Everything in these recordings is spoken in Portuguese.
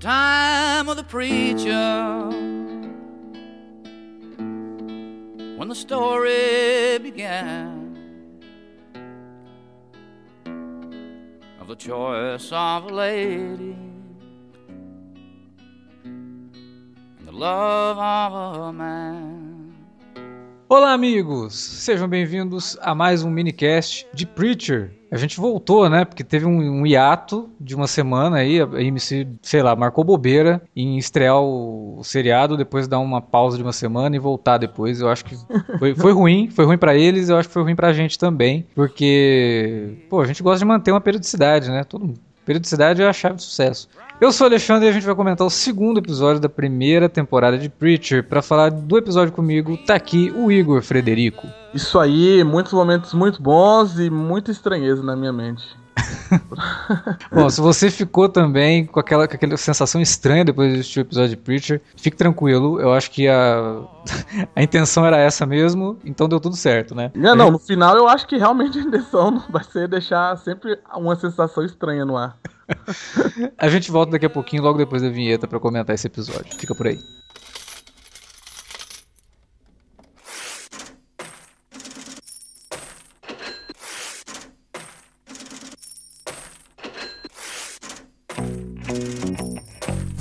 time of the preacher when the story began of the choice of a lady and the love of a man. Olá, amigos! Sejam bem-vindos a mais um minicast de Preacher. A gente voltou, né? Porque teve um, um hiato de uma semana aí. A AMC, sei lá, marcou bobeira em estrear o, o, seriado, depois dar uma pausa de uma semana e voltar depois. Eu acho que foi, foi ruim, foi ruim para eles, eu acho que foi ruim pra gente também. Porque, pô, a gente gosta de manter uma periodicidade, né? Todo. Periodicidade é a chave de sucesso. Eu sou Alexandre e a gente vai comentar o segundo episódio da primeira temporada de Preacher. Para falar do episódio comigo, tá aqui o Igor Frederico. Isso aí, muitos momentos muito bons e muita estranheza na minha mente. Bom, se você ficou também com aquela, com aquela sensação estranha depois de assistir o episódio de Preacher, fique tranquilo. Eu acho que a, a intenção era essa mesmo, então deu tudo certo, né? Não, não, no final eu acho que realmente a intenção vai ser deixar sempre uma sensação estranha no ar. A gente volta daqui a pouquinho, logo depois da vinheta, para comentar esse episódio. Fica por aí.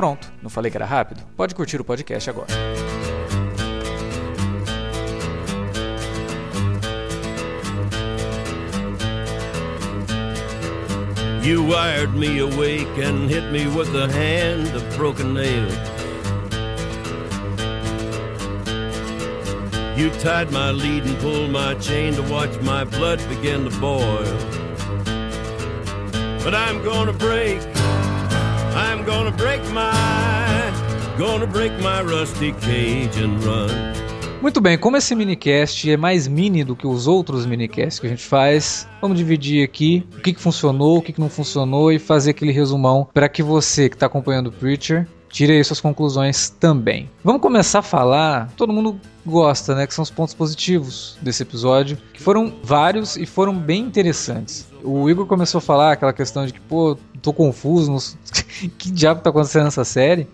Pronto, não falei que era rápido? Pode curtir o podcast agora. You wired me awake and hit me with the hand of broken nails. You tied my lead and pulled my chain to watch my blood begin to boil. But I'm gonna break, I'm gonna break my, gonna break my rusty cage and run. Muito bem, como esse minicast é mais mini do que os outros minicasts que a gente faz, vamos dividir aqui o que, que funcionou, o que, que não funcionou e fazer aquele resumão para que você que está acompanhando o Preacher tire aí suas conclusões também. Vamos começar a falar, todo mundo gosta, né, que são os pontos positivos desse episódio, que foram vários e foram bem interessantes. O Igor começou a falar aquela questão de que, pô, tô confuso, que diabo tá acontecendo nessa série?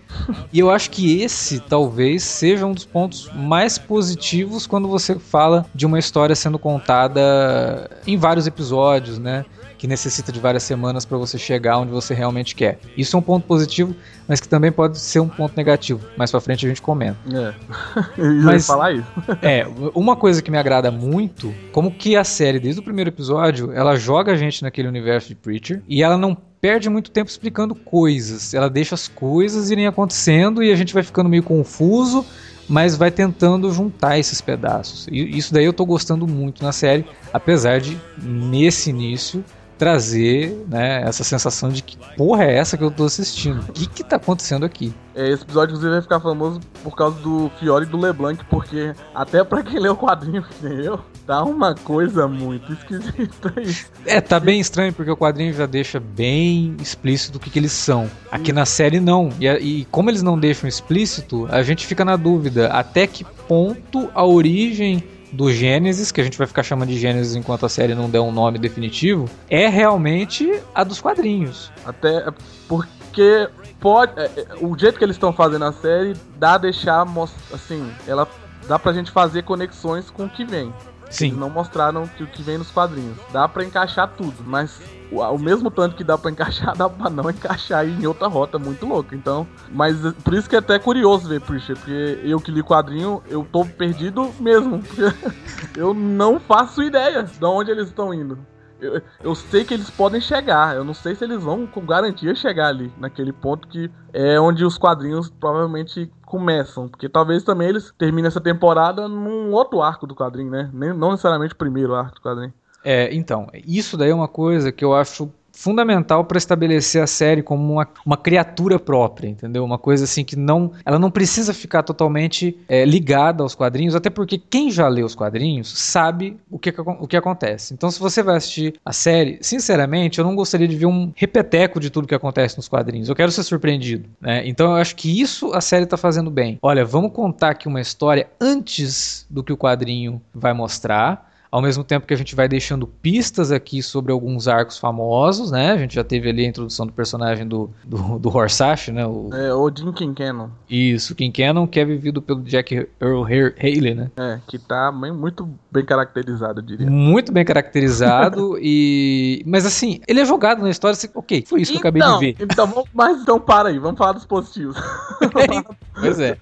E eu acho que esse talvez seja um dos pontos mais positivos quando você fala de uma história sendo contada em vários episódios, né? Que necessita de várias semanas para você chegar onde você realmente quer. Isso é um ponto positivo, mas que também pode ser um ponto negativo. Mais para frente a gente comenta. É. Mas, falar isso. é, uma coisa que me agrada muito, como que a série desde o primeiro episódio, ela joga a gente naquele universo de Preacher e ela não perde muito tempo explicando coisas. Ela deixa as coisas irem acontecendo e a gente vai ficando meio confuso mas vai tentando juntar esses pedaços. E isso daí eu tô gostando muito na série, apesar de nesse início trazer né, essa sensação de que porra é essa que eu tô assistindo? O que que tá acontecendo aqui? É, esse episódio, inclusive, vai ficar famoso por causa do Fiore e do LeBlanc, porque até pra quem lê o quadrinho que eu, tá uma coisa muito esquisita isso. É, tá bem estranho, porque o quadrinho já deixa bem explícito o que, que eles são. Aqui na série, não. E, e como eles não deixam explícito, a gente fica na dúvida até que ponto a origem do Gênesis, que a gente vai ficar chamando de Gênesis enquanto a série não der um nome definitivo, é realmente a dos quadrinhos. Até porque pode. É, é, o jeito que eles estão fazendo a série dá a deixar. Assim, ela dá pra gente fazer conexões com o que vem. Sim. Eles não mostraram que o que vem nos quadrinhos. Dá para encaixar tudo, mas o mesmo tanto que dá para encaixar, dá pra não encaixar em outra rota muito louca. Então, mas por isso que é até curioso ver Preacher, porque eu que li quadrinho, eu tô perdido mesmo. eu não faço ideia de onde eles estão indo. Eu, eu, sei que eles podem chegar, eu não sei se eles vão com garantia chegar ali, naquele ponto que é onde os quadrinhos provavelmente começam. Porque talvez também eles terminem essa temporada num outro arco do quadrinho, né? Nem, não necessariamente o primeiro arco do quadrinho. É, então, isso daí é uma coisa que eu acho fundamental para estabelecer a série como uma, uma criatura própria, entendeu? Uma coisa assim que não, ela não precisa ficar totalmente é, ligada aos quadrinhos, até porque quem já lê os quadrinhos sabe o que, o que acontece. Então, se você vai assistir a série, sinceramente, eu não gostaria de ver um repeteco de tudo que acontece nos quadrinhos. Eu quero ser surpreendido, né? Então, eu acho que isso a série está fazendo bem. Olha, vamos contar aqui uma história antes do que o quadrinho vai mostrar ao mesmo tempo que a gente vai deixando pistas aqui sobre alguns arcos famosos, né? A gente já teve ali a introdução do personagem do, do, do Horsache, né? O, é, o Jim Kincannon. Isso, Kincannon, que é vivido pelo Jack Earl Haley, né? É, que tá bem, muito bem caracterizado, eu diria. Muito bem caracterizado e... Mas assim, ele é jogado na história, assim, ok, foi isso então, que eu acabei de ver. Então, mas então para aí, vamos falar dos positivos. pois é.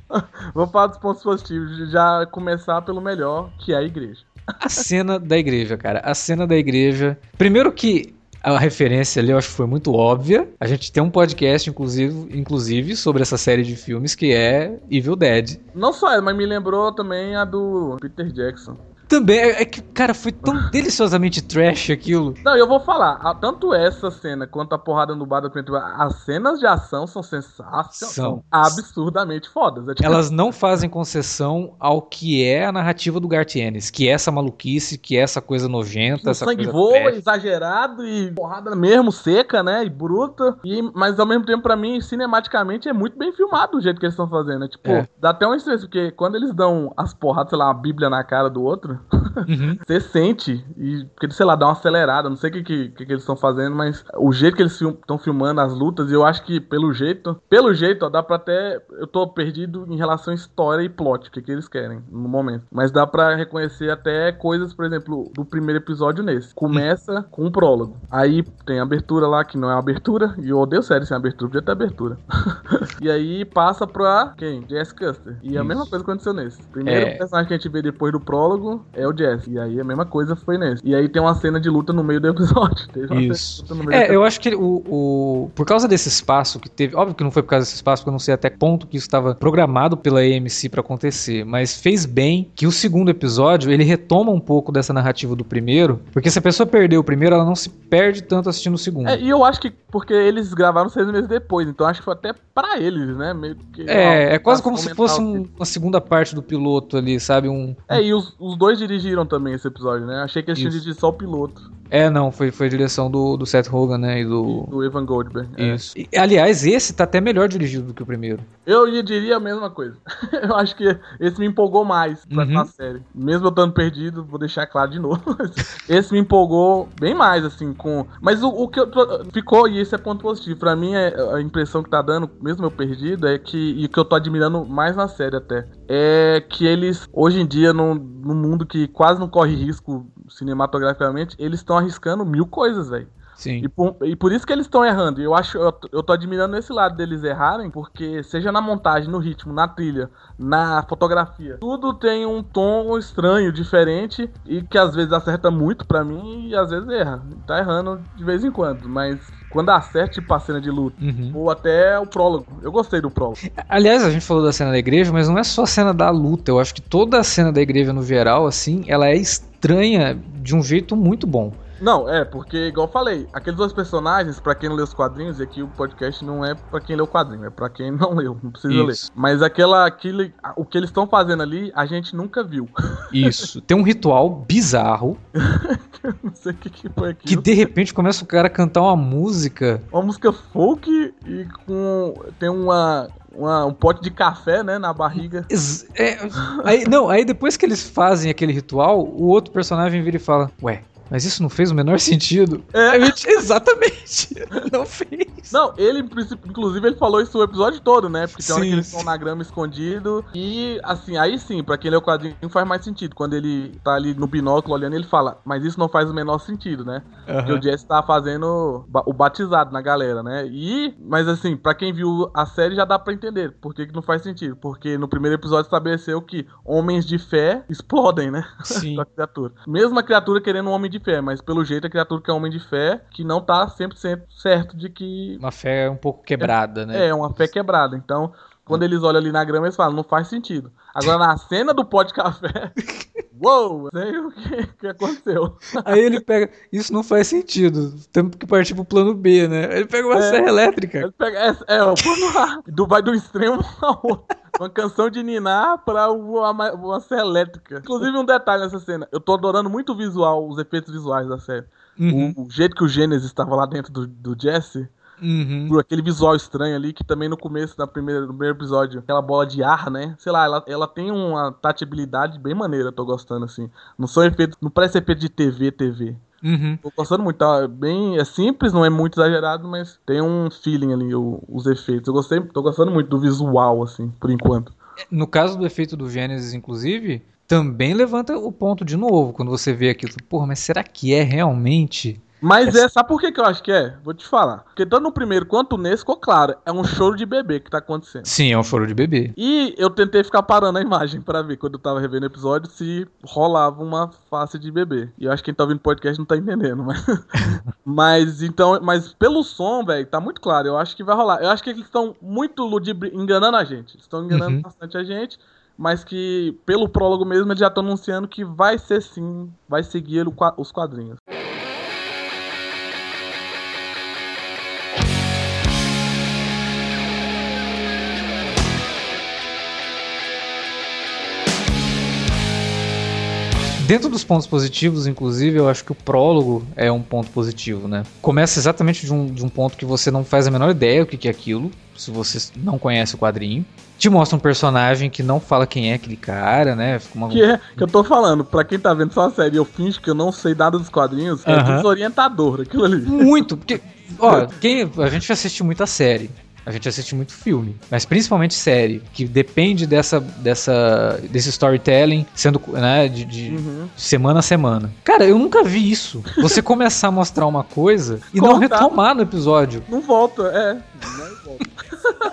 vamos falar dos pontos positivos, já começar pelo melhor, que é a igreja. A cena da igreja, cara. A cena da igreja. Primeiro que a referência ali eu acho que foi muito óbvia. A gente tem um podcast, inclusive, inclusive sobre essa série de filmes que é Evil Dead. Não só, mas me lembrou também a do Peter Jackson. Também, é, é que, cara, foi tão deliciosamente trash aquilo. Não, eu vou falar, tanto essa cena quanto a porrada no bar da as cenas de ação são sensacionais, são absurdamente fodas. É tipo... Elas não fazem concessão ao que é a narrativa do Garth Ennis, que é essa maluquice, que é essa coisa nojenta, essa sangue coisa voa, trash. exagerado e porrada mesmo seca, né, e bruta. E, mas ao mesmo tempo, para mim, cinematicamente é muito bem filmado o jeito que eles estão fazendo. Né? Tipo, é. dá até um estresse, porque quando eles dão as porradas, sei lá, uma bíblia na cara do outro, Uhum. Você sente, e porque, sei lá, dá uma acelerada, não sei o que, que, que eles estão fazendo, mas o jeito que eles estão filmando as lutas, eu acho que pelo jeito, pelo jeito, ó, dá pra até. Eu tô perdido em relação à história e plot, o que, que eles querem no momento. Mas dá pra reconhecer até coisas, por exemplo, do primeiro episódio nesse. Começa com um prólogo. Aí tem a abertura lá, que não é uma abertura, e eu odeio série sem abertura, podia ter abertura. e aí passa pra quem? Jess Custer. E Isso. a mesma coisa aconteceu nesse. Primeiro é... personagem que a gente vê depois do prólogo é o Jesse. E aí a mesma coisa foi nesse. E aí tem uma cena de luta no meio do episódio. Isso. É, eu acho que o, o, Por causa desse espaço que teve. Óbvio que não foi por causa desse espaço, porque eu não sei até ponto que isso estava programado pela AMC para acontecer. Mas fez bem que o segundo episódio ele retoma um pouco dessa narrativa do primeiro. Porque se a pessoa perdeu o primeiro, ela não se perde tanto assistindo o segundo. É, e eu acho que porque eles gravaram seis meses depois. Então acho que foi até para eles, né? Meio que. É, ó, é quase como se fosse um, uma segunda parte do piloto ali, sabe? Um. É, e os, os dois dirigiram também esse episódio, né? Achei que eles tinham dirigido só o piloto. É, não, foi, foi a direção do, do Seth Rogen, né? E do. Do Evan Goldberg. É. Isso. É. E, aliás, esse tá até melhor dirigido do que o primeiro. Eu diria a mesma coisa. eu acho que esse me empolgou mais pra uhum. série. Mesmo eu estando perdido, vou deixar claro de novo. esse me empolgou bem mais, assim, com. Mas o, o que eu ficou, e esse é ponto positivo. Pra mim, é, a impressão que tá dando, mesmo eu perdido, é que. E que eu tô admirando mais na série até. É que eles, hoje em dia, num, num mundo que quase não corre risco cinematograficamente, eles estão arriscando mil coisas, velho. Sim. E por, e por isso que eles estão errando. Eu acho, eu, eu tô admirando esse lado deles errarem, porque seja na montagem, no ritmo, na trilha, na fotografia, tudo tem um tom estranho, diferente e que às vezes acerta muito para mim e às vezes erra. Tá errando de vez em quando, mas quando acerta tipo a cena de luta, uhum. ou até o prólogo. Eu gostei do prólogo. Aliás, a gente falou da cena da igreja, mas não é só a cena da luta. Eu acho que toda a cena da igreja no geral, assim, ela é estranha de um jeito muito bom. Não, é, porque, igual eu falei, aqueles dois personagens, para quem não lê os quadrinhos, e aqui o podcast não é para quem lê o quadrinho, é para quem não leu, não precisa Isso. ler. Mas aquela, aquele, o que eles estão fazendo ali, a gente nunca viu. Isso. Tem um ritual bizarro. não sei o que, que foi aqui. Que de repente começa o cara a cantar uma música. Uma música folk e com. Tem uma uma, um pote de café, né, na barriga. É, aí, não, aí depois que eles fazem aquele ritual, o outro personagem vira e fala: Ué, mas isso não fez o menor sentido. É, exatamente. Não fez. Não, ele, inclusive, ele falou isso o episódio todo, né? Porque tem hora que eles estão na grama escondido. E, assim, aí sim, pra quem lê o quadrinho faz mais sentido. Quando ele tá ali no binóculo olhando, ele fala, mas isso não faz o menor sentido, né? Uhum. Porque o Jesse tá fazendo o batizado na galera, né? E, mas assim, pra quem viu a série já dá pra entender por que, que não faz sentido. Porque no primeiro episódio estabeleceu que homens de fé explodem, né? Sim. a criatura. Mesmo a criatura querendo um homem de fé, mas pelo jeito a criatura que é homem de fé, que não tá 100% certo de que. Uma fé um pouco quebrada, é, né? É, uma fé quebrada. Então, quando eles olham ali na grama, eles falam, não faz sentido. Agora, na cena do pó de café, Uou, sei o que, que aconteceu. Aí ele pega. Isso não faz sentido. Temos que partir pro plano B, né? Ele pega uma É. serra elétrica. Ele pega, é, é o plano A, do, vai do extremo ao outro. Uma canção de Ninar pra uma, uma serra elétrica. Inclusive, um detalhe nessa cena. Eu tô adorando muito o visual, os efeitos visuais da série. Uhum, O, o jeito que o Gênesis estava lá dentro do, do Jesse, uhum. por aquele visual estranho ali, que também no começo, na primeira, no primeiro episódio, aquela bola de ar, né? Sei lá, ela, ela tem uma tatibilidade bem maneira, tô gostando, assim. Não são efeitos, não parece efeito de TV, TV. Uhum. Tô gostando muito, tá? É Bem, é simples, não é muito exagerado, mas tem um feeling ali, o- os efeitos. Eu gostei, tô gostando muito do visual, assim, por enquanto. No caso do efeito do Gênesis, inclusive, também levanta o ponto de novo quando você vê aquilo. Porra, mas será que é realmente? Mas é, sabe por que, que eu acho que é? Vou te falar. Porque tanto no primeiro quanto nesse ficou claro, é um choro de bebê que tá acontecendo. Sim, é um choro de bebê. E eu tentei ficar parando a imagem pra ver, quando eu tava revendo o episódio, se rolava uma face de bebê. E eu acho que quem tá ouvindo o podcast não tá entendendo, mas. mas então, mas pelo som, velho, tá muito claro. Eu acho que vai rolar. Eu acho que eles estão muito ludibri... enganando a gente. Estão enganando Uhum. bastante a gente. Mas que, pelo prólogo mesmo, eles já estão anunciando que vai ser sim, vai seguir os quadrinhos. Dentro dos pontos positivos, inclusive, eu acho que o prólogo é um ponto positivo, né? Começa exatamente de um, de um ponto que você não faz a menor ideia o que, que é aquilo, se você não conhece o quadrinho. Te mostra um personagem que não fala quem é aquele cara, né? Fica uma... Que é que eu tô falando, pra quem tá vendo só a série, eu finjo que eu não sei nada dos quadrinhos, é Aham. desorientador aquilo ali. Muito, porque, ó, quem, a gente assiste muita série. A gente assiste muito filme, mas principalmente série, que depende dessa, dessa, desse storytelling sendo né, de, de Uhum. semana a semana. Cara, eu nunca vi isso. Você começar a mostrar uma coisa e não Cortar. retomar no episódio. Não volta, é. Não volta.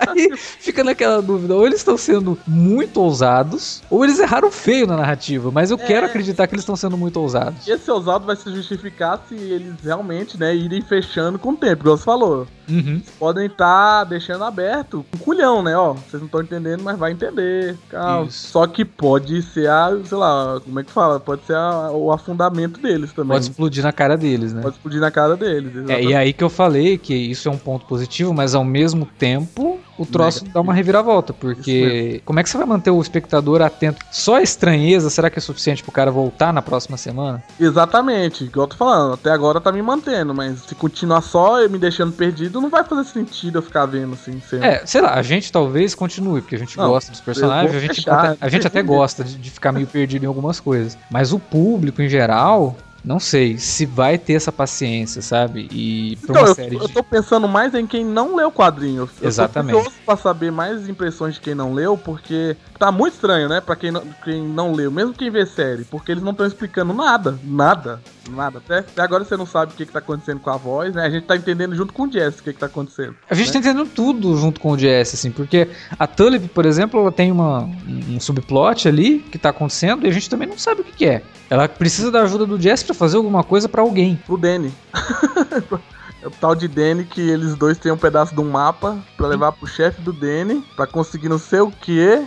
Aí fica naquela dúvida, ou eles estão sendo muito ousados, ou eles erraram feio na narrativa, mas eu quero acreditar que eles estão sendo muito ousados. E esse ousado vai se justificar se eles realmente, né, irem fechando com o tempo, igual você falou. Uhum. Podem estar deixando aberto um culhão, né? Ó, vocês não estão entendendo, mas vai entender. Calma. Isso. Só que pode ser a, sei lá, como é que fala? Pode ser a- o afundamento deles também. Pode explodir na cara deles, né? Pode explodir na cara deles. É, exatamente. e aí que eu falei que isso é um ponto positivo, mas ao mesmo tempo o troço Negativo. dá uma reviravolta, porque como é que você vai manter o espectador atento? Só a estranheza, será que é suficiente pro cara voltar na próxima semana? Exatamente, igual eu tô falando, até agora tá me mantendo, mas se continuar só me deixando perdido, não vai fazer sentido eu ficar vendo assim sempre. É, sei lá, a gente talvez continue, porque a gente Não, gosta dos personagens, a gente, a gente até gosta de, de ficar meio perdido em algumas coisas. Mas o público, em geral, não sei se vai ter essa paciência, sabe? E pra Então, uma eu, série eu de. tô pensando mais em quem não leu o quadrinho. Eu Exatamente. tô curioso pra saber mais impressões de quem não leu, porque tá muito estranho, né? Pra quem não, quem não leu, mesmo quem vê série, porque eles não estão explicando nada, nada, nada. Até, até agora você não sabe o que, que tá acontecendo com a voz, né? A gente tá entendendo junto com o Jess o que, que tá acontecendo. A gente né? tá entendendo tudo junto com o Jess, assim, porque a Tulip, por exemplo, ela tem uma, um subplot ali que tá acontecendo e a gente também não sabe o que, que é. Ela precisa da ajuda do Jess fazer alguma coisa pra alguém. Pro Danny. É o tal de Danny que eles dois têm um pedaço de um mapa pra levar pro chefe do Danny pra conseguir não sei o que.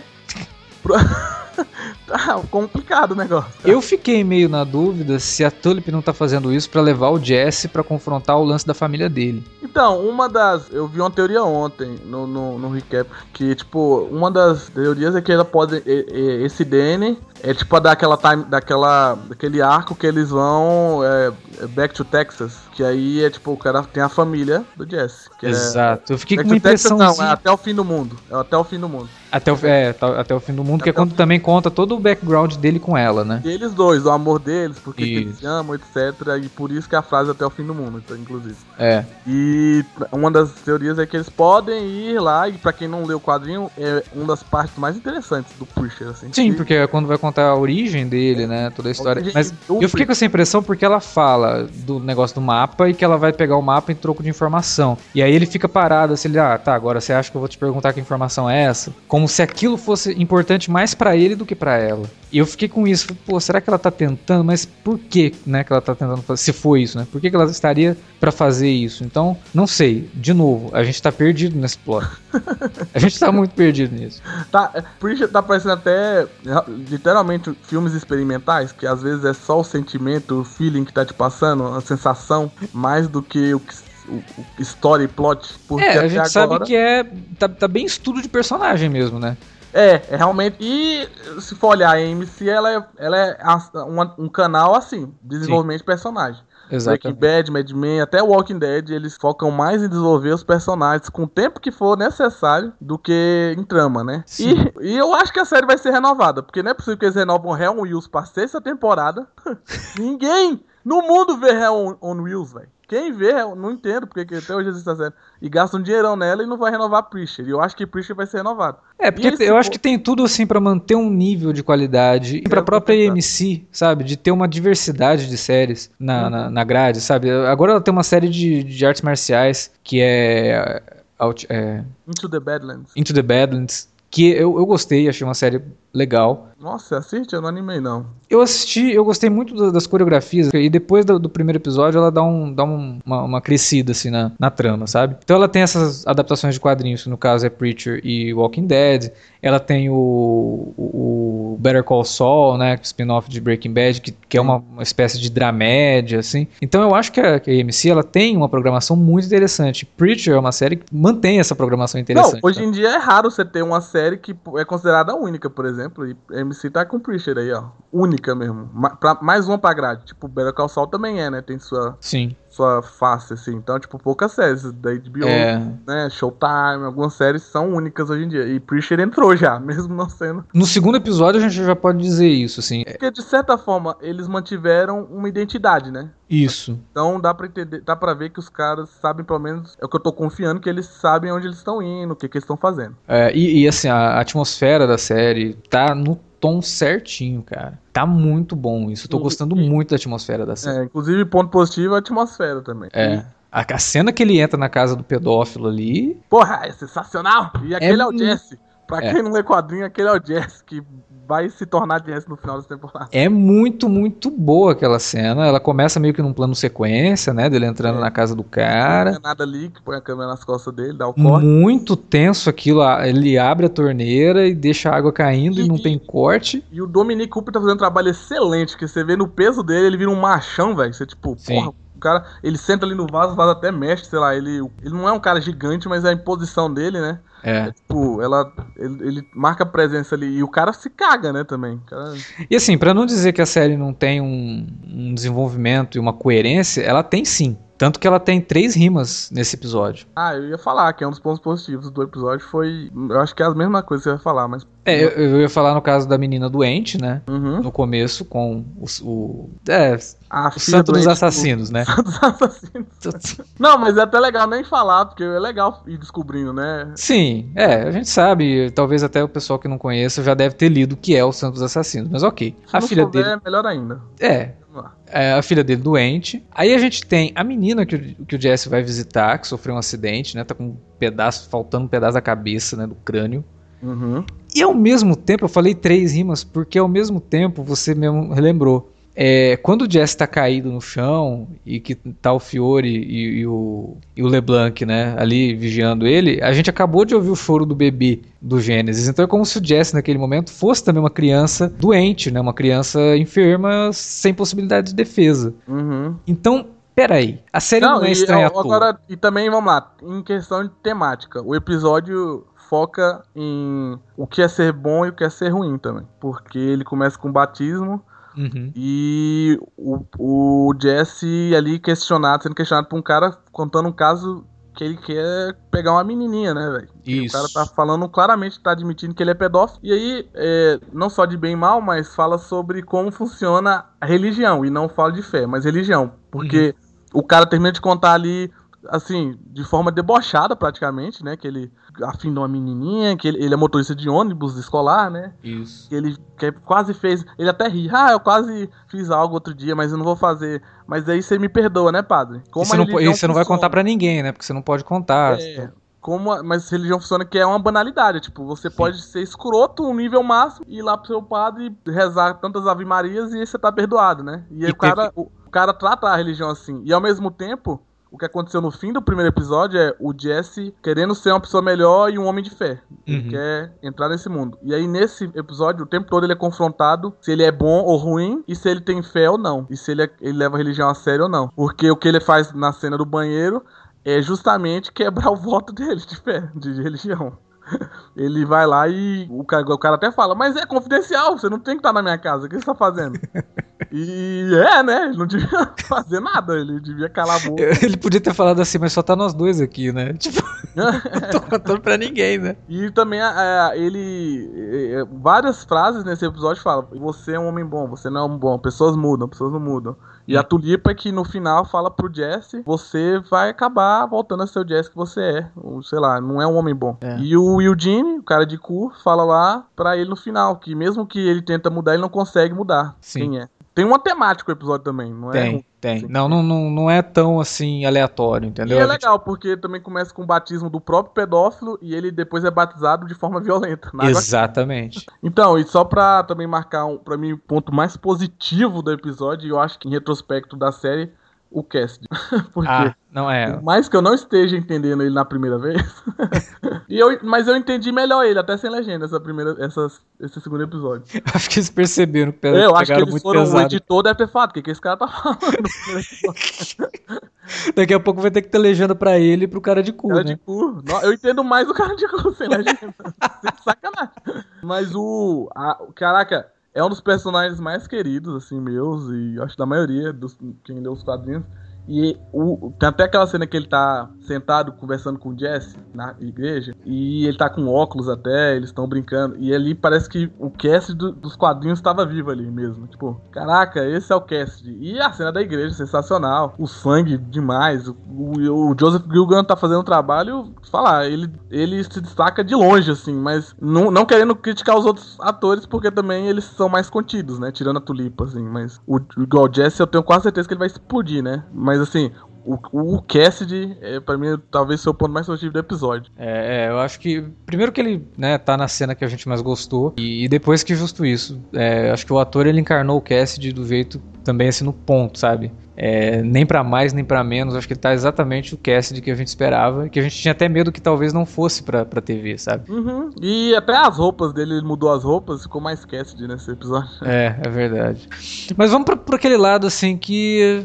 tá complicado o negócio. Eu fiquei meio na dúvida se a Tulip não tá fazendo isso pra levar o Jesse pra confrontar o lance da família dele. Então, uma das. Eu vi uma teoria ontem no, no, no recap. Que, tipo, uma das teorias é que ela pode. Esse Danny é tipo a daquela time. Daquela. Daquele arco que eles vão. é, é Back to Texas. Que aí é tipo, o cara tem a família do Jesse. É, Exato. Eu fiquei com Back uma to Texas impressão. não, é até o fim do mundo. É até o fim do mundo. Até o, é, tá- até o fim do mundo, que é Até quando também conta todo o background dele com ela, né? E eles dois, o amor deles, porque que eles se amam, etc. E por isso que a frase é até o fim do mundo, então, inclusive. É. E uma das teorias é que eles podem ir lá, e pra quem não leu o quadrinho, é uma das partes mais interessantes do Pusher, assim. Sim, que- porque é quando vai contar a origem dele, né? Toda a história. Mas eu fiquei com essa impressão porque ela fala do negócio do mapa e que ela vai pegar o mapa em troco de informação. E aí ele fica parado assim, ele, ah, tá, agora você acha que eu vou te perguntar que informação é essa? Como se aquilo fosse importante mais pra ele do que pra ela. E eu fiquei com isso, pô, será que ela tá tentando? Mas por que, né, que ela tá tentando fazer? Se for isso, né? Por que, que ela estaria para fazer isso? Então, não sei. De novo, a gente tá perdido nesse plot. a gente tá muito perdido nisso. Tá, por isso tá parecendo até literalmente filmes experimentais, que às vezes é só o sentimento, o feeling que tá te passando, a sensação, mais do que o que o, o story plot. Porque é, a gente agora... sabe que é. Tá, tá bem estudo de personagem mesmo, né? É, é realmente. E se for olhar a AMC, ela é, ela é uma, um canal assim, desenvolvimento Sim. de personagem. Breaking Bad, Mad Men, até Walking Dead, eles focam mais em desenvolver os personagens com o tempo que for necessário do que em trama, né? E, e, eu acho que a série vai ser renovada, porque não é possível que eles renovam Hell Wheels pra sexta temporada. Ninguém no mundo vê Hell on, on Wheels, velho. Quem vê, não entendo porque até hoje existe a série. E gasta um dinheirão nela e não vai renovar Preacher. E eu acho que Preacher vai ser renovado. É, porque esse, eu acho que tem tudo assim para manter um nível de qualidade. E pra própria AMC, sabe? De ter uma diversidade de séries na, uhum. na, na, grade, sabe? Agora ela tem uma série de, de artes marciais que é, é. Into the Badlands. Into the Badlands. Que eu, eu gostei, achei uma série legal. Nossa, assiste? Eu não animei, não. Eu assisti, eu gostei muito das coreografias, e depois do, do primeiro episódio ela dá, um, dá um, uma, uma, crescida, assim, na, na trama, sabe? Então ela tem essas adaptações de quadrinhos, que no caso é Preacher e Walking Dead, ela tem o, o, Better Call Saul, né, spin-off de Breaking Bad, que, que é uma, uma, espécie de dramédia, assim. Então eu acho que a, que a AMC, ela tem uma programação muito interessante. Preacher é uma série que mantém essa programação interessante. Não, hoje tá? em dia é raro você ter uma série que é considerada única, por exemplo, e a AMC tá com Preacher aí, ó. Única mesmo. Ma pra, mais uma pra grade. Tipo, Better Call Saul também é, né? Tem sua... Sim sua face, assim. Então, tipo, poucas séries da HBO, é. né? Showtime, algumas séries são únicas hoje em dia. E Preacher entrou já, mesmo não sendo. No segundo episódio a gente já pode dizer isso, assim. Porque, de certa forma, eles mantiveram uma identidade, né? Isso. Então dá pra entender, dá pra ver que os caras sabem, pelo menos, é o que eu tô confiando, que eles sabem onde eles estão indo, o que, que eles estão fazendo. É, e, e, assim, a atmosfera da série tá no tom certinho, cara. Tá muito bom isso. Eu tô gostando muito da atmosfera da série. É, inclusive, ponto positivo é a atmosfera também. É. A, cena que ele entra na casa do pedófilo ali. Porra, é sensacional! E aquele é, é o Jesse. Pra é. quem não lê quadrinho, aquele é o Jesse que vai se tornar Jesse no final da temporada. É muito, muito boa aquela cena. Ela começa meio que num plano sequência, né? Dele entrando é. na casa do cara. Não é nada ali, que põe a câmera nas costas dele, dá o corte. Muito tenso aquilo. Ele abre a torneira e deixa a água caindo e, e não tem corte. E o Dominic Cooper tá fazendo um trabalho excelente, que você vê no peso dele, ele vira um machão, velho. Você, tipo, Sim. porra, o cara, ele senta ali no vaso, o vaso até mexe, sei lá, ele, ele não é um cara gigante, mas é a imposição dele, né? É. é tipo, ela, ele, ele, marca a presença ali e o cara se caga, né, também. Cara... E assim, para não dizer que a série não tem um, um desenvolvimento e uma coerência, ela tem sim. Tanto que ela tem três rimas nesse episódio. Ah, eu ia falar que é um dos pontos positivos do episódio foi. Eu acho que é a mesma coisa que você ia falar, mas. É, eu, eu ia falar no caso da menina doente, né? Uhum. No começo, com o. o é, a o santo dos assassinos, né? Santo dos assassinos. Não, mas é até legal nem falar, porque é legal ir descobrindo, né? Sim, é, a gente sabe, talvez até o pessoal que não conheça já deve ter lido o que é o Santo dos Assassinos, mas ok. Se a filha souber, dele. É melhor ainda. É, é, a filha dele doente. Aí a gente tem a menina que o, que o Jesse vai visitar, que sofreu um acidente, né? Tá com um pedaço, faltando um pedaço da cabeça, né? Do crânio. Uhum. E ao mesmo tempo, eu falei três rimas, porque ao mesmo tempo você mesmo relembrou. É, quando o Jesse tá caído no chão e que tá o Fiore e, e, o, e o LeBlanc, né, ali vigiando ele, a gente acabou de ouvir o choro do bebê do Gênesis. Então é como se o Jesse naquele momento fosse também uma criança doente, né, uma criança enferma sem possibilidade de defesa. Uhum. Então Peraí, a série não, não é estranha e, agora, E também, vamos lá, em questão de temática, o episódio foca em o que é ser bom e o que é ser ruim também. Porque ele começa com o batismo, Uhum. E o, o Jesse ali questionado, sendo questionado por um cara contando um caso que ele quer pegar uma menininha, né, velho? Isso. O cara tá falando claramente, tá admitindo que ele é pedófilo. E aí, é, não só de bem e mal, mas fala sobre como funciona a religião. E não fala de fé, mas religião. Porque uhum. o cara termina de contar ali assim, de forma debochada praticamente, né? Que ele afim de uma menininha, que ele, ele é motorista de ônibus escolar, né? Isso. Que ele que quase fez, ele até ri, ah, eu quase fiz algo outro dia, mas eu não vou fazer. Mas aí você me perdoa, né, padre? Como e você não, e você não vai contar para ninguém, né? Porque você não pode contar. É, como. a- Mas religião funciona que é uma banalidade. Tipo, você pode ser escroto um nível máximo e ir lá pro seu padre rezar tantas Ave Marias e aí você tá perdoado, né? E aí E o, cara, o, o cara trata a religião assim. E ao mesmo tempo. O que aconteceu no fim do primeiro episódio é o Jesse querendo ser uma pessoa melhor e um homem de fé. Ele Uhum. quer entrar nesse mundo. E aí, nesse episódio, o tempo todo ele é confrontado se ele é bom ou ruim e se ele tem fé ou não. E se ele, é- ele leva a religião a sério ou não. Porque o que ele faz na cena do banheiro é justamente quebrar o voto dele de fé, de religião. Ele vai lá e o cara, o cara até fala, mas é confidencial, você não tem que estar na minha casa, o que você tá fazendo? E é, né? Ele não devia fazer nada, ele devia calar a boca. Ele podia ter falado assim, mas só tá nós dois aqui, né? Tipo, não tô contando pra ninguém, né? E também é, ele. é, várias frases nesse episódio falam: Você é um homem bom, você não é um bom, pessoas mudam, pessoas não mudam. E a tulipa é que no final fala pro Jesse: Você vai acabar voltando a ser o Jesse que você é. Ou, sei lá, não é um homem bom. É. E o Eugene, o cara de cu, fala lá pra ele no final: Que mesmo que ele tenta mudar, ele não consegue mudar Sim. quem é. Tem uma temática o episódio também, não é? Tem, tem. Sim. Não, não, não, é tão assim aleatório, E entendeu? é A gente- legal, porque também começa com o batismo do próprio pedófilo e ele depois é batizado de forma violenta. água Exatamente. Então, e só pra também marcar um, pra mim o ponto mais positivo do episódio, e eu acho que em retrospecto da série, o Cassidy. Porque Ah, não é. por mais que eu não esteja entendendo ele na primeira vez, e eu, mas eu entendi melhor ele, até sem legenda, essa primeira, essas, esse segundo episódio. Acho que eles perceberam que eu acho que eles foram, o pesado. editor deve ter falado, o que, que esse cara tá falando? Daqui a pouco vai ter que ter legenda pra ele e pro cara de cu, Cara né? de cu. Eu entendo mais o cara de cu sem legenda. Sem sacanagem. Mas o. a- o- caraca, é um dos personagens mais queridos, assim, meus, e acho da maioria dos quem leu os quadrinhos. E o, tem até aquela cena que ele tá sentado conversando com o Jesse na igreja. E ele tá com óculos até, eles estão brincando. E ali parece que o cast do- dos quadrinhos estava vivo ali mesmo. Tipo, caraca, esse é o cast. E a cena da igreja, sensacional. O sangue demais. O, o- o Joseph Gilgan tá fazendo um trabalho, falar, ele, ele se destaca de longe, assim, mas não, não querendo criticar os outros atores, porque também eles são mais contidos, né? Tirando a tulipa, assim. Mas o, igual o Jesse, eu tenho quase certeza que ele vai explodir, né? Mas assim. O, o Cassidy, é, pra mim, talvez seja o ponto mais positivo do episódio. É, é, eu acho que. Primeiro que ele, né, tá na cena que a gente mais gostou. E, e depois que justo isso. É, acho que o ator ele encarnou o Cassidy do jeito também assim no ponto, sabe? É, nem pra mais nem pra menos. Acho que ele tá exatamente o Cassidy que a gente esperava. Que a gente tinha até medo que talvez não fosse pra, pra TV, sabe? Uhum. E até as roupas dele, ele mudou as roupas, ficou mais Cassidy nesse episódio. É, é verdade. Mas vamos pra, pra aquele lado assim que.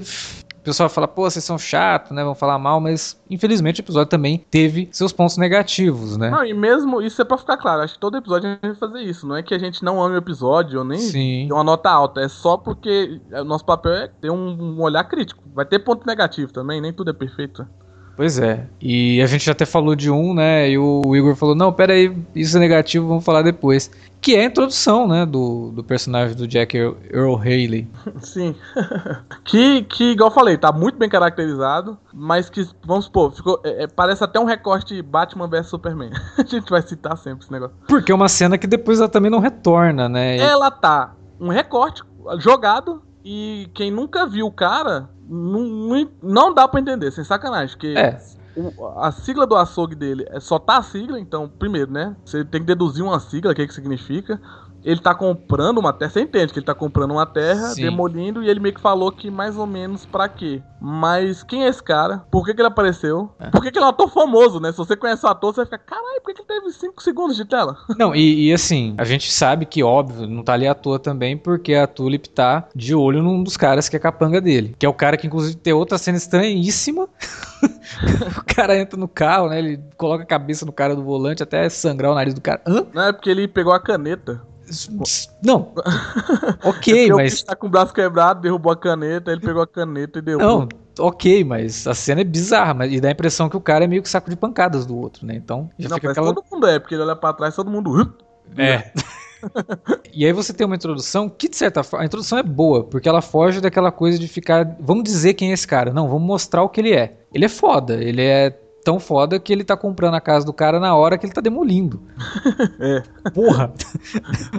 O pessoal fala, pô, vocês são chatos, né? Vão falar mal, mas infelizmente o episódio também teve seus pontos negativos, né? Não, e mesmo, isso é pra ficar claro, acho que todo episódio a gente vai fazer isso. Não é que a gente não ame o episódio, ou nem Sim. uma nota alta. É só porque o nosso papel é ter um, um olhar crítico. Vai ter ponto negativo também, nem tudo é perfeito. Pois é. E a gente até falou de um, né? E o, o Igor falou: não, pera aí, isso é negativo, vamos falar depois. Que é a introdução, né? Do, do personagem do Jack Earl, Earl Haley. Sim. que, que, igual eu falei, tá muito bem caracterizado, mas que, vamos supor, ficou, é, é, parece até um recorte Batman vs Superman. a gente vai citar sempre esse negócio. Porque é uma cena que depois ela também não retorna, né? Ela tá um recorte jogado e quem nunca viu o cara não, não, dá pra entender, sem sacanagem. Porque É. o- a sigla do açougue dele é só tá a sigla, então, primeiro, né? Você tem que deduzir uma sigla, o que, que significa. Ele tá comprando uma terra, você entende que ele tá comprando uma terra, Sim. demolindo, e ele meio que falou que mais ou menos pra quê. Mas quem é esse cara? Por que, que ele apareceu? Por que, que ele é um ator famoso, né? Se você conhece o ator, você vai ficar, caralho, por que, que ele teve 5 segundos de tela? Não, e, e assim, a gente sabe que, óbvio, não tá ali à toa também, porque a Tulip tá de olho num dos caras que é capanga dele. Que é o cara que, inclusive, tem outra cena estranhíssima. o cara entra no carro, né? Ele coloca a cabeça no cara do volante até sangrar o nariz do cara. Hã? Não é porque ele pegou a caneta. Não. ok, o mas. bicho tá com o braço quebrado, derrubou a caneta, ele pegou a caneta e deu. Não, ok, mas a cena é bizarra, mas e dá a impressão que o cara é meio que saco de pancadas do outro, né? Então já Não, fica parece aquela. todo mundo é, porque ele olha pra trás todo mundo. É. e aí você tem uma introdução que, de certa forma, a introdução é boa, porque ela foge daquela coisa de ficar. Vamos dizer quem é esse cara. Não, vamos mostrar o que ele é. Ele é foda, ele é tão foda que ele tá comprando a casa do cara na hora que ele tá demolindo. É. Porra!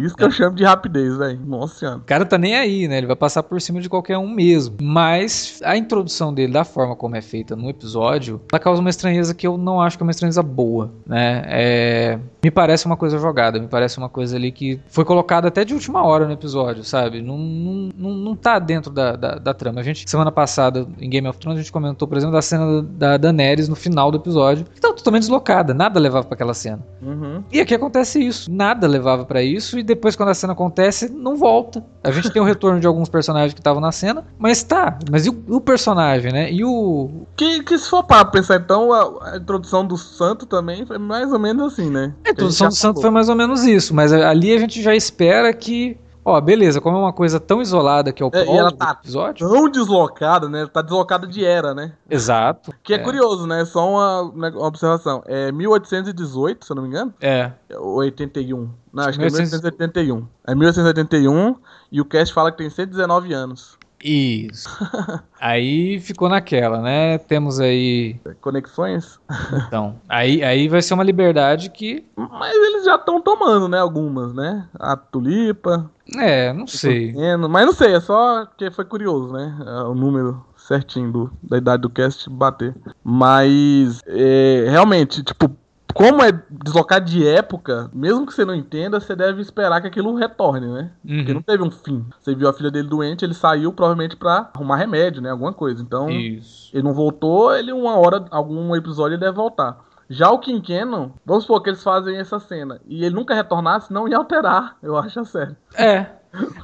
Isso que eu chamo de rapidez, velho. Nossa senhora. O cara tá nem aí, né? Ele vai passar por cima de qualquer um mesmo. Mas a introdução dele, da forma como é feita no episódio, ela causa uma estranheza que eu não acho que é uma estranheza boa, né? É... Me parece uma coisa jogada, me parece uma coisa ali que foi colocada até de última hora no episódio, sabe? Não, não, não, não tá dentro da, da, da trama. A gente, semana passada, em Game of Thrones, a gente comentou, por exemplo, da cena da Daenerys no final do episódio, que tava totalmente deslocada, nada levava pra aquela cena. Uhum. E aqui acontece isso, nada levava pra isso e depois quando a cena acontece, não volta. A gente tem o retorno de alguns personagens que estavam na cena, mas tá, mas e o, o personagem, né? E o Que, que se for para pensar, então, a, a introdução do santo também foi mais ou menos assim, né? a introdução do Santo foi mais ou menos isso, mas ali a gente já espera que, ó, beleza, como é uma coisa tão isolada que é o É, prólogo ela tá episódio. tão deslocada, né? Tá deslocada de era, né? Exato. Que é, curioso, né? Só uma, né, uma observação. É 1818, se eu não me engano. É. Ou 81. Não, acho que é 1800. 1881. É 1881 e o cast fala que tem 119 anos. Isso. aí ficou naquela, né? Temos aí. Conexões? Então. Aí, aí vai ser uma liberdade que. Mas eles já estão tomando, né? Algumas, né? A tulipa. É, não sei. pequeno, Mas não sei, é só que foi curioso, né? é, O número certinho do, da idade do cast bater. Mas, é, realmente, tipo, como é deslocado de época, mesmo que você não entenda, você deve esperar que aquilo retorne, né? Porque Uhum. não teve um fim. Você viu a filha dele doente, ele saiu provavelmente pra arrumar remédio, né? Alguma coisa. Então, Isso. ele não voltou, ele uma hora, algum episódio ele deve voltar. Já o King Cannon, vamos supor que eles fazem essa cena e ele nunca retornasse, não ia alterar, eu acho a sério. É.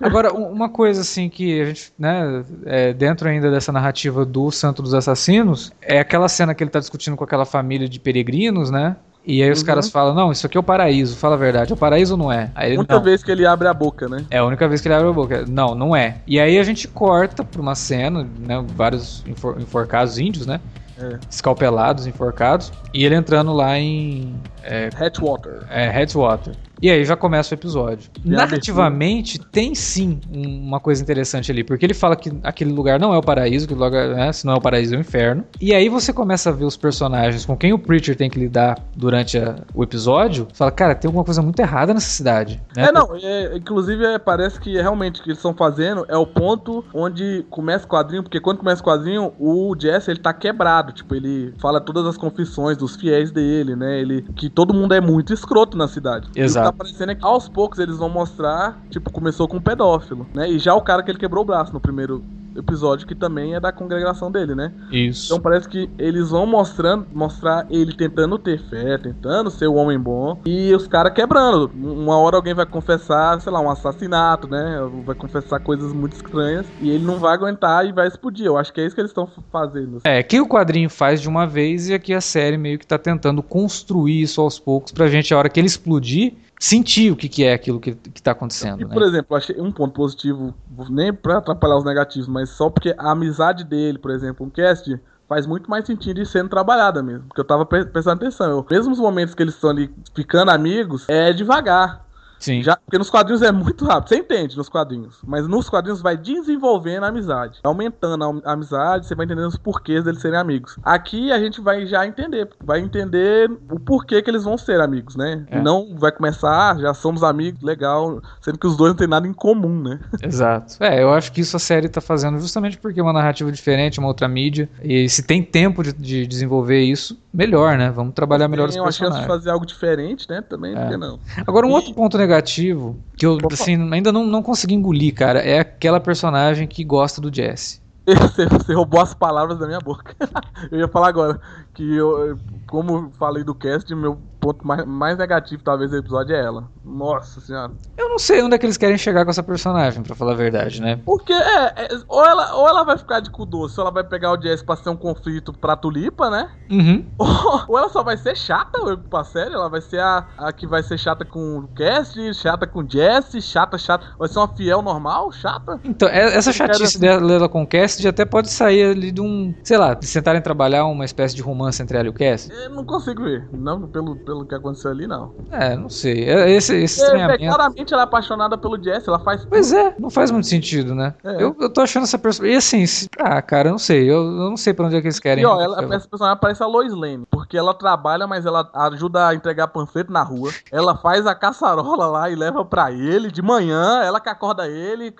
Agora, um- uma coisa assim que a gente, né, é, dentro ainda dessa narrativa do Santo dos Assassinos, é aquela cena que ele tá discutindo com aquela família de peregrinos, né? E aí os Uhum. caras falam, não, isso aqui é o paraíso, fala a verdade, é o paraíso ou não é? Aí ele, Muita não, vez que ele abre a boca, né? é a única vez que ele abre a boca. Não, não é. E aí a gente corta pra uma cena, né, vários enfor- enforcados índios, né? É. Escalpelados, enforcados, e ele entrando lá em é, Hatchwater. é, Headwater. E aí já começa o episódio. Narrativamente, tem sim um- uma coisa interessante ali, porque ele fala que aquele lugar não é o paraíso, que lugar, né, se não é o paraíso é o inferno. E aí você começa a ver os personagens com quem o Preacher tem que lidar durante a- o episódio. Fala, cara, tem alguma coisa muito errada nessa cidade. né? É, não, é, inclusive é, parece que realmente o que eles estão fazendo é o ponto onde começa o quadrinho, porque quando começa o quadrinho, o Jesse ele tá quebrado, tipo, ele fala todas as confissões dos fiéis dele, né? Ele que todo mundo é muito escroto na cidade. Exato. Tá parecendo é que aos poucos eles vão mostrar, tipo, começou com um pedófilo, né? E já o cara que ele quebrou o braço no primeiro episódio, que também é da congregação dele, né? Isso. Então parece que eles vão mostrando, mostrar ele tentando ter fé, tentando ser o homem bom, e os caras quebrando. Uma hora alguém vai confessar, sei lá, um assassinato, né? Vai confessar coisas muito estranhas, e ele não vai aguentar e vai explodir. Eu acho que é isso que eles estão fazendo. É, que o quadrinho faz de uma vez e aqui a série meio que tá tentando construir isso aos poucos pra gente, a hora que ele explodir, sentir o que, que é aquilo que, que tá acontecendo, E, né? por exemplo, achei um ponto positivo, nem pra atrapalhar os negativos, mas só porque a amizade dele, por exemplo, um cast, faz muito mais sentido ir sendo trabalhada mesmo. Porque eu tava pre- prestando atenção. Eu, mesmo os momentos que eles estão ali ficando amigos, é devagar. Sim. Já, porque nos quadrinhos é muito rápido, você entende nos quadrinhos. Mas nos quadrinhos vai desenvolvendo a amizade. Aumentando a am- a amizade, você vai entendendo os porquês deles serem amigos. Aqui a gente vai já entender. Vai entender o porquê que eles vão ser amigos, né? É. Não vai começar, ah, já somos amigos, legal. Sendo que os dois não têm nada em comum, né? Exato. É, eu acho que isso a série tá fazendo justamente porque é uma narrativa diferente, uma outra mídia. E se tem tempo de, de desenvolver isso, melhor, né? Vamos trabalhar melhor os Tem uma chance de personagens. fazer algo diferente, né? Também, por É. que não? Agora, um outro ponto negativo que eu assim, ainda não, não consegui engolir, cara, é aquela personagem que gosta do Jesse. Você, você roubou as palavras da minha boca. eu ia falar agora que eu, como falei do cast, meu ponto mais, mais negativo talvez do episódio é ela. Nossa senhora. Eu não sei onde é que eles querem chegar com essa personagem, pra falar a verdade, né? Porque é, é, ou, ela, ou ela vai ficar de cu doce, ou ela vai pegar o Jess pra ser um conflito pra tulipa, né? Uhum. Ou, ou ela só vai ser chata pra série, ela vai ser a, a que vai ser chata com o cast, chata com o Jess, chata, chata. Vai ser uma fiel normal, chata? Então, é- essa quero chatice assim- dela com o Cassidy até pode sair ali de um, sei lá, de sentarem trabalhar uma espécie de romance entre ela e o Cassidy. Eu não consigo ver. Não, pelo, pelo que aconteceu ali, não. É, não sei. É- Esse, esse É, estranhamento. claramente ela é apaixonada pelo Jess, ela faz Pois é, não faz muito sentido, né? É. Eu, eu tô achando essa personagem. E assim, se- ah, cara, eu não sei. Eu, eu não sei pra onde é que eles querem. E ó, ela, essa personagem parece a Lois Lane. Porque porque ela trabalha, mas ela ajuda a entregar panfleto na rua. Ela faz a caçarola lá e leva pra ele de manhã, ela que acorda ele.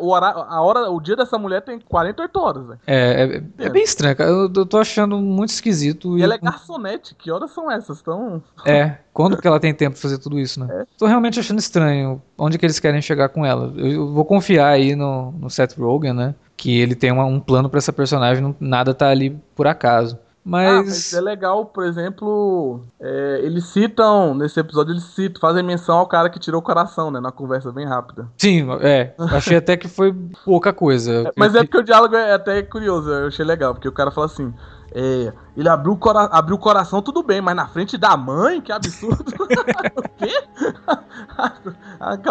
O, horário, a hora, o dia dessa mulher tem 48 horas, velho. É, é, é, bem estranho, cara. Eu, eu tô achando muito esquisito. E, ela é garçonete, que horas são essas? Tão... É, quando que ela tem tempo pra fazer tudo isso, né? É. Tô realmente achando estranho onde que eles querem chegar com ela. Eu, vou confiar aí no, no Seth Rogen, né? Que ele tem uma, um plano para essa personagem, nada tá ali por acaso. Mas... Ah, mas é legal, por exemplo, é, eles citam, nesse episódio, eles citam, fazem menção ao cara que tirou o coração, né? Na conversa bem rápida. Sim, é. Achei até que foi pouca coisa. É, mas é porque o diálogo é até curioso, eu achei legal, porque o cara fala assim. É, ele abriu o, cora abriu o coração, tudo bem, mas na frente da mãe, que absurdo. o quê?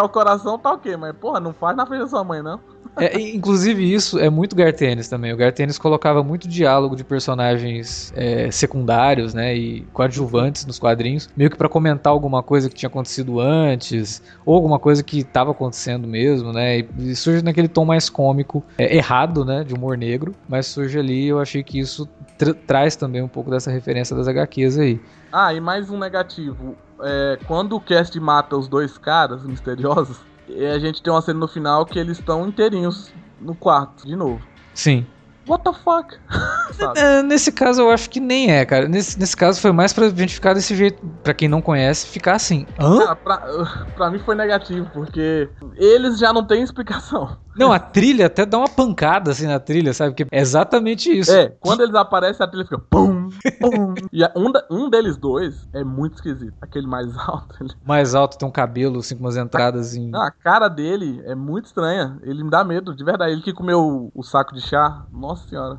o coração tá o quê? Mas, porra, não faz na frente da sua mãe, não. É, inclusive, isso é muito Gartenis também. O Gartenis colocava muito diálogo de personagens é, secundários, né? E coadjuvantes nos quadrinhos, meio que para comentar alguma coisa que tinha acontecido antes, ou alguma coisa que estava acontecendo mesmo, né? E, e, surge naquele tom mais cômico, é, errado, né? De humor negro, mas surge ali. Eu achei que isso tra traz também um pouco dessa referência das HQs aí. Ah, e mais um negativo. É, quando o cast mata os dois caras misteriosos a gente tem uma cena no final que eles estão inteirinhos no quarto, de novo. Sim. What the fuck? é, nesse caso eu acho que nem é, cara. Nesse, nesse caso foi mais pra gente ficar desse jeito, pra quem não conhece, ficar assim. Hã? Cara, pra, pra mim foi negativo, porque eles já não têm explicação. Não, a trilha até dá uma pancada assim na trilha, sabe? Que é exatamente isso. É, quando eles aparecem, a trilha fica pum, pum. e um, um deles dois é muito esquisito. Aquele mais alto. Ele... Mais alto, tem um cabelo, assim, com umas entradas em. Não, a cara dele é muito estranha. Ele me dá medo, de verdade. Ele que comeu o saco de chá. Nossa senhora.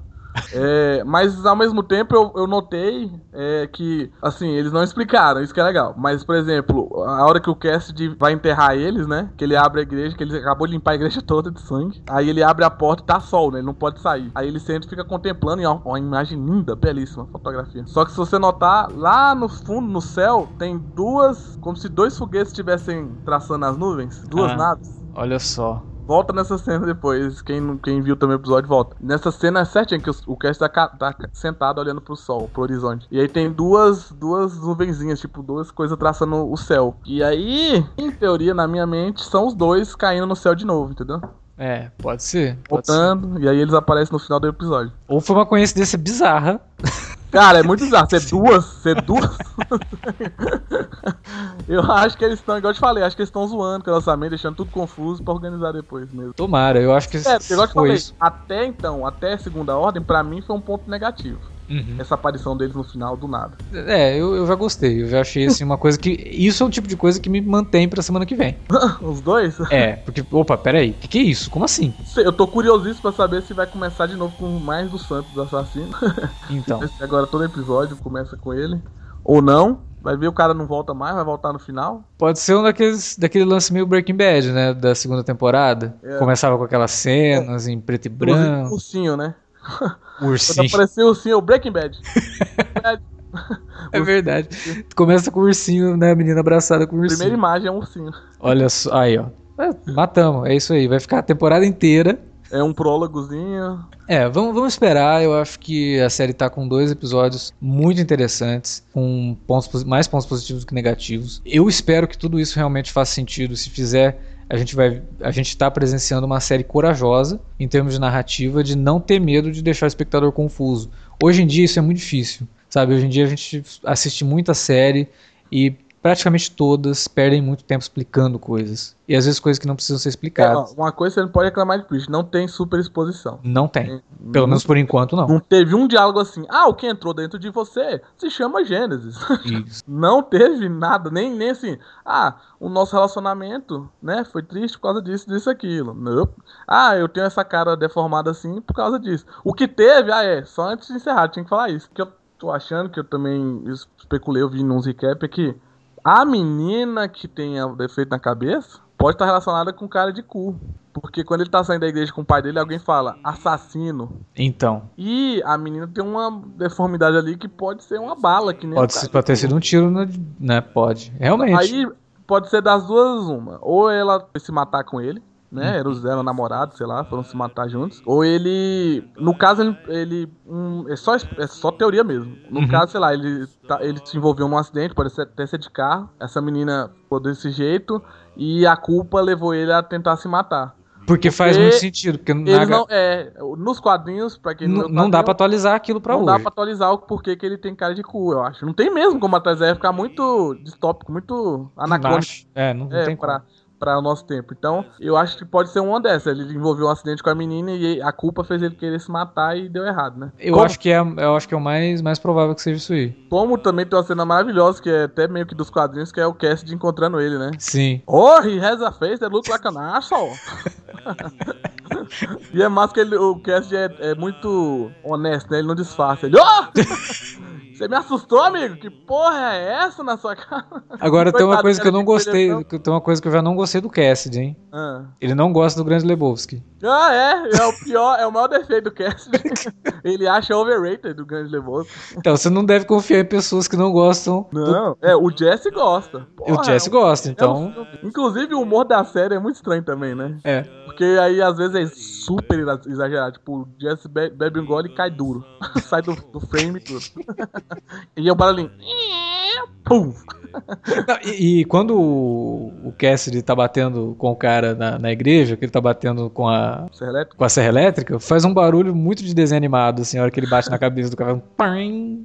É, mas ao mesmo tempo eu, eu notei é, que, assim, eles não explicaram, isso que é legal. Mas, por exemplo, a hora que o Cassidy vai enterrar eles, né? Que ele abre a igreja, que ele acabou de limpar a igreja toda de sangue. Aí ele abre a porta e tá sol, né? Ele não pode sair. Aí ele sente e fica contemplando e ó, uma imagem linda, belíssima fotografia. Só que se você notar, lá no fundo, no céu, tem duas, como se dois foguetes estivessem traçando as nuvens, duas ah, naves. Olha só. Volta nessa cena depois. Quem, quem viu também o episódio, volta. Nessa cena é certinho que o, o Cass tá, tá, sentado olhando pro sol, pro horizonte. E aí tem duas, duas nuvenzinhas, tipo, duas coisas traçando o céu. E aí, em teoria, na minha mente, são os dois caindo no céu de novo, entendeu? É, pode ser. Pode Voltando, ser. e aí eles aparecem no final do episódio. Ou foi uma coincidência bizarra. Cara, é muito bizarro. Ser duas, ser duas. eu acho que eles estão, igual eu te falei, acho que eles estão zoando com o lançamento, deixando tudo confuso pra organizar depois mesmo. Tomara, eu acho que é, igual eu te falei, isso. até então, até segunda ordem, pra mim foi um ponto negativo. Uhum. Essa aparição deles no final do nada. É, eu, eu já gostei. Eu já achei assim uma coisa que. Isso é um tipo de coisa que me mantém pra semana que vem. Os dois? É, porque. Opa, peraí. O que, que é isso? Como assim? Eu tô curiosíssimo pra saber se vai começar de novo com mais do Santos Assassino. Então. Agora todo episódio começa com ele. Ou não. Vai ver o cara não volta mais, vai voltar no final? Pode ser um daqueles daquele lance meio Breaking Bad, né? Da segunda temporada. É. Começava com aquelas cenas é. em preto e branco. Ursinho, né? Ursinho. Quando apareceu o ursinho, o Breaking Bad. é verdade. Começa com o ursinho, né? A menina abraçada com o ursinho. Primeira imagem é um ursinho. Olha só, aí, ó. É, matamos, é isso aí. Vai ficar a temporada inteira. É um prólogozinho. É, vamos, vamos esperar. Eu acho que a série tá com dois episódios muito interessantes, com pontos, mais pontos positivos do que negativos. Eu espero que tudo isso realmente faça sentido. Se fizer, a gente vai a gente está presenciando uma série corajosa em termos de narrativa de não ter medo de deixar o espectador confuso. Hoje em dia isso é muito difícil sabe? Hoje em dia a gente assiste muita série e praticamente todas perdem muito tempo explicando coisas. E às vezes coisas que não precisam ser explicadas. É, uma coisa você não pode reclamar de Preach, não tem super exposição. Não tem. tem Pelo não, menos por enquanto não. Não teve um diálogo assim, ah, o que entrou dentro de você se chama Gênesis. Isso. não teve nada, nem, nem assim, ah, o nosso relacionamento, né, foi triste por causa disso, disso, aquilo. Não. Ah, eu tenho essa cara deformada assim por causa disso. O que teve, ah, é, só antes de encerrar, tinha que falar isso. Que eu tô achando que eu também especulei, eu vi nos recap, é que a menina que tem o defeito na cabeça pode estar relacionada com cara de cu. Porque quando ele tá saindo da igreja com o pai dele, alguém fala assassino. Então. E a menina tem uma deformidade ali que pode ser uma bala. Que pode, ser, pode ter sido um tiro, né? Pode. Realmente. Aí pode ser das duas uma. Ou ela se matar com ele, né? Eram, eram namorados, sei lá, foram se matar juntos. Ou ele. No caso, ele. ele um, é, só, é só teoria mesmo. No Uhum. caso, sei lá, ele, tá- ele se envolveu num acidente, pode ser, até ser de carro. Essa menina ficou desse jeito. E a culpa levou ele a tentar se matar. Porque faz Porque muito sentido. Porque na- não. É. Nos quadrinhos, pra quem n- leu o não dá pra atualizar aquilo pra não hoje. dá pra atualizar o porquê que ele tem cara de cu, eu acho. Não tem mesmo como atualizar, ia ficar muito distópico, muito Não anacrônico. É, não, não é, tem pra, como. Pra o nosso tempo. Então, eu acho que pode ser uma dessas. Ele envolveu um acidente com a menina e a culpa fez ele querer se matar e deu errado, né? Eu como, acho que é, eu acho que é o mais, mais provável que seja isso aí. como também tem uma cena maravilhosa, que é até meio que dos quadrinhos, que é o Cassidy encontrando ele, né? Sim. Oh, he has a face that looks like an asshole. e é massa que ele, o Cassidy é, é muito honesto, né? Ele não disfarça. Ele, oh! Você me assustou, amigo? Que porra é essa na sua cara? Agora tem uma coisa que eu não gostei. Tem uma coisa que eu já não gostei do Cassidy, hein? Ah. Ele não gosta do Grande Lebowski. Ah, é, é o pior, é o maior defeito do Cassidy. ele acha overrated do Grande Lebowski. Então você não deve confiar em pessoas que não gostam. do- Não, é, o Jesse gosta. E o Porra, Jesse é um- gosta, é um então. Inclusive o humor da série é muito estranho também, né? É. Porque aí às vezes é super exa- exagerado. Tipo, o Jesse be- bebe um gole e cai duro. Sai do, do frame e tudo. e é o barulhinho. Pum! Não, e, e quando o, o Cassidy tá batendo com o cara na, na igreja, que ele tá batendo com a, Serra com a serra elétrica, faz um barulho muito de desenho animado, assim, a hora que ele bate na cabeça do cara. Pam!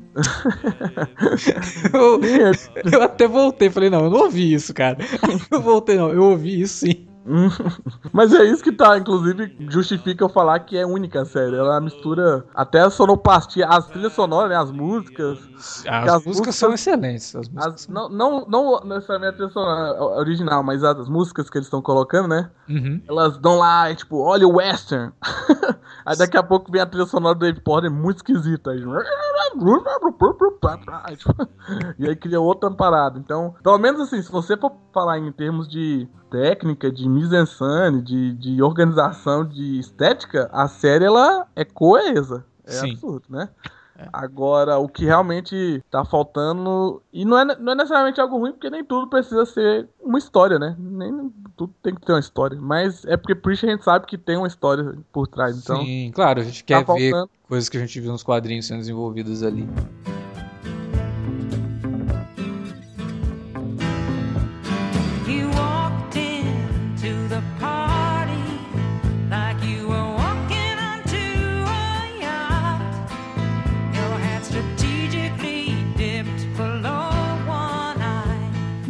eu, eu até voltei, falei, não, eu não ouvi isso, cara. Eu voltei, não, eu ouvi isso sim. Mas é isso que tá, inclusive, justifica eu falar que é única a série. Ela mistura até a sonoplastia, as trilhas sonoras, né? As músicas. As, as músicas, músicas- são excelentes. As músicas As, são- não, não, não necessariamente a trilha sonora original, mas as músicas que eles estão colocando, né? Uhum. Elas dão lá, é tipo, olha o western. Aí daqui a pouco vem a trilha sonora do Dave Porter, muito esquisita. Aí, tipo, e aí cria outra parada. Então, pelo menos assim, se você for falar em termos de técnica, de mise-en-scène, de, de organização, de estética, a série ela é coesa. É Sim. absurdo, né? Agora, o que realmente tá faltando. E não é, não é necessariamente algo ruim, porque nem tudo precisa ser uma história, né? Nem tudo tem que ter uma história. Mas é porque Preacher a gente sabe que tem uma história por trás. Então, Sim, claro, a gente quer tá ver faltando. coisas que a gente viu nos quadrinhos sendo desenvolvidas ali.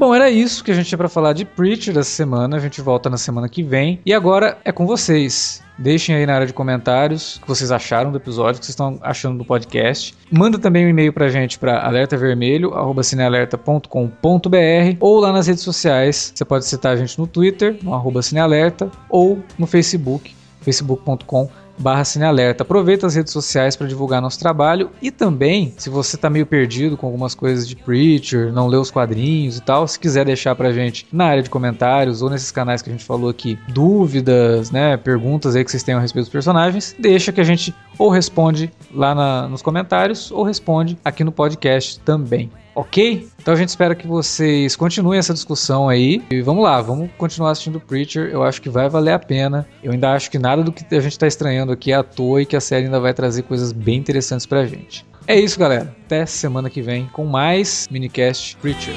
Bom, era isso que a gente tinha pra falar de Preacher dessa semana. A gente volta na semana que vem. E agora é com vocês. Deixem aí na área de comentários o que vocês acharam do episódio, o que vocês estão achando do podcast. Manda também um e-mail pra gente para alertavermelho@cinealerta.com.br ou lá nas redes sociais. Você pode citar a gente no Twitter, no cinealerta, ou no Facebook, facebook.com barra Cinealerta. Aproveita as redes sociais para divulgar nosso trabalho e também, se você tá meio perdido com algumas coisas de Preacher, não leu os quadrinhos e tal, se quiser deixar pra gente na área de comentários ou nesses canais que a gente falou aqui, dúvidas, né, perguntas aí que vocês tenham a respeito dos personagens, deixa que a gente ou responde lá na- nos comentários ou responde aqui no podcast também. Ok? Então a gente espera que vocês continuem essa discussão aí. E vamos lá, vamos continuar assistindo Preacher. Eu acho que vai valer a pena. Eu ainda acho que nada do que a gente está estranhando aqui é à toa e que a série ainda vai trazer coisas bem interessantes pra gente. É isso, galera. Até semana que vem com mais minicast Preacher.